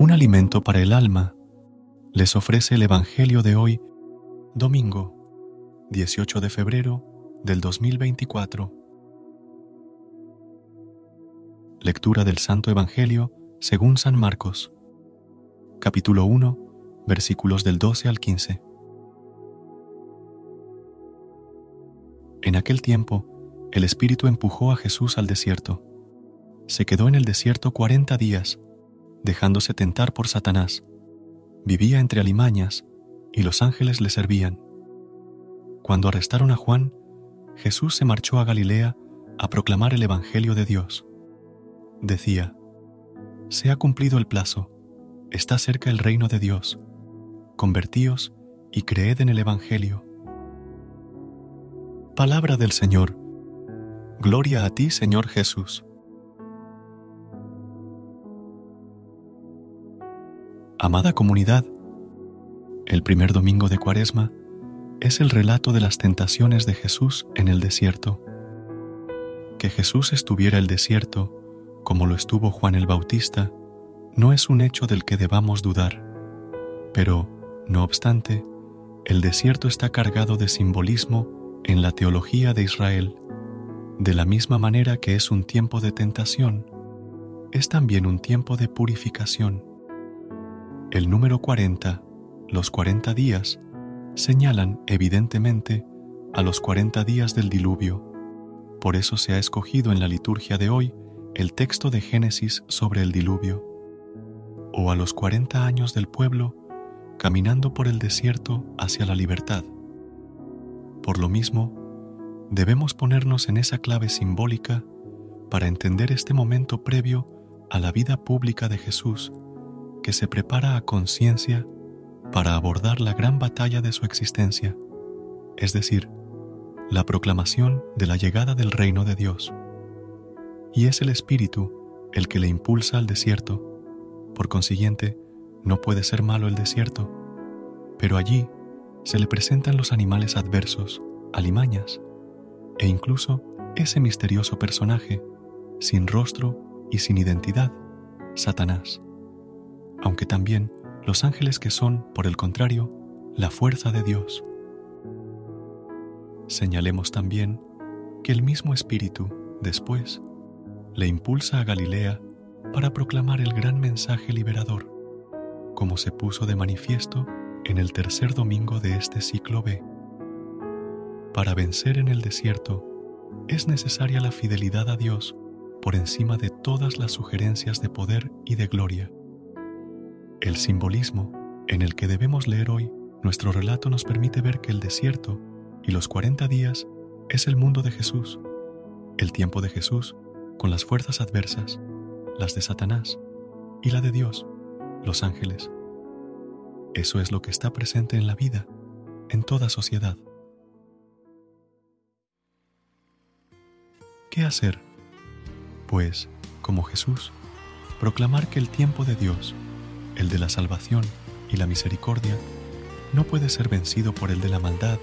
Un alimento para el alma les ofrece el Evangelio de hoy, domingo 18 de febrero del 2024. Lectura del Santo Evangelio según San Marcos, capítulo 1, versículos del 12 al 15. En aquel tiempo, el Espíritu empujó a Jesús al desierto. Se quedó en el desierto cuarenta días dejándose tentar por Satanás. Vivía entre alimañas y los ángeles le servían. Cuando arrestaron a Juan, Jesús se marchó a Galilea a proclamar el Evangelio de Dios. Decía, Se ha cumplido el plazo, está cerca el reino de Dios. Convertíos y creed en el Evangelio. Palabra del Señor. Gloria a ti, Señor Jesús. Amada comunidad, el primer domingo de Cuaresma es el relato de las tentaciones de Jesús en el desierto. Que Jesús estuviera el desierto, como lo estuvo Juan el Bautista, no es un hecho del que debamos dudar. Pero, no obstante, el desierto está cargado de simbolismo en la teología de Israel. De la misma manera que es un tiempo de tentación, es también un tiempo de purificación. El número 40, los 40 días, señalan evidentemente a los 40 días del diluvio. Por eso se ha escogido en la liturgia de hoy el texto de Génesis sobre el diluvio, o a los 40 años del pueblo caminando por el desierto hacia la libertad. Por lo mismo, debemos ponernos en esa clave simbólica para entender este momento previo a la vida pública de Jesús que se prepara a conciencia para abordar la gran batalla de su existencia, es decir, la proclamación de la llegada del reino de Dios. Y es el Espíritu el que le impulsa al desierto. Por consiguiente, no puede ser malo el desierto, pero allí se le presentan los animales adversos, alimañas, e incluso ese misterioso personaje, sin rostro y sin identidad, Satanás aunque también los ángeles que son, por el contrario, la fuerza de Dios. Señalemos también que el mismo Espíritu, después, le impulsa a Galilea para proclamar el gran mensaje liberador, como se puso de manifiesto en el tercer domingo de este ciclo B. Para vencer en el desierto es necesaria la fidelidad a Dios por encima de todas las sugerencias de poder y de gloria. El simbolismo en el que debemos leer hoy nuestro relato nos permite ver que el desierto y los 40 días es el mundo de Jesús, el tiempo de Jesús con las fuerzas adversas, las de Satanás y la de Dios, los ángeles. Eso es lo que está presente en la vida, en toda sociedad. ¿Qué hacer? Pues, como Jesús, proclamar que el tiempo de Dios el de la salvación y la misericordia, no puede ser vencido por el de la maldad,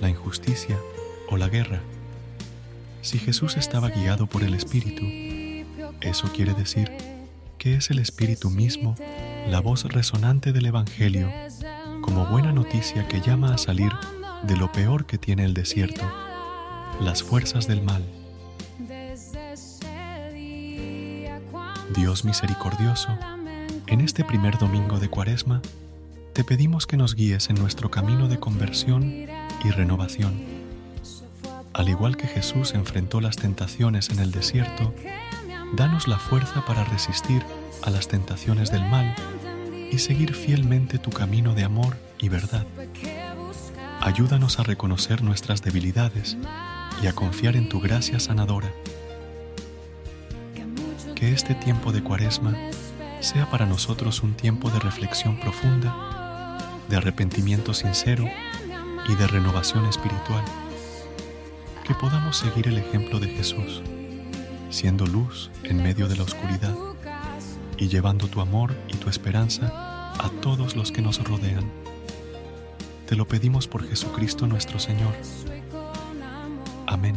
la injusticia o la guerra. Si Jesús estaba guiado por el Espíritu, eso quiere decir que es el Espíritu mismo la voz resonante del Evangelio, como buena noticia que llama a salir de lo peor que tiene el desierto, las fuerzas del mal. Dios misericordioso, en este primer domingo de Cuaresma, te pedimos que nos guíes en nuestro camino de conversión y renovación. Al igual que Jesús enfrentó las tentaciones en el desierto, danos la fuerza para resistir a las tentaciones del mal y seguir fielmente tu camino de amor y verdad. Ayúdanos a reconocer nuestras debilidades y a confiar en tu gracia sanadora. Que este tiempo de cuaresma sea para nosotros un tiempo de reflexión profunda de arrepentimiento sincero y de renovación espiritual. Que podamos seguir el ejemplo de Jesús, siendo luz en medio de la oscuridad y llevando tu amor y tu esperanza a todos los que nos rodean. Te lo pedimos por Jesucristo nuestro Señor. Amén.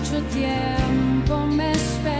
mucho tiempo me espero.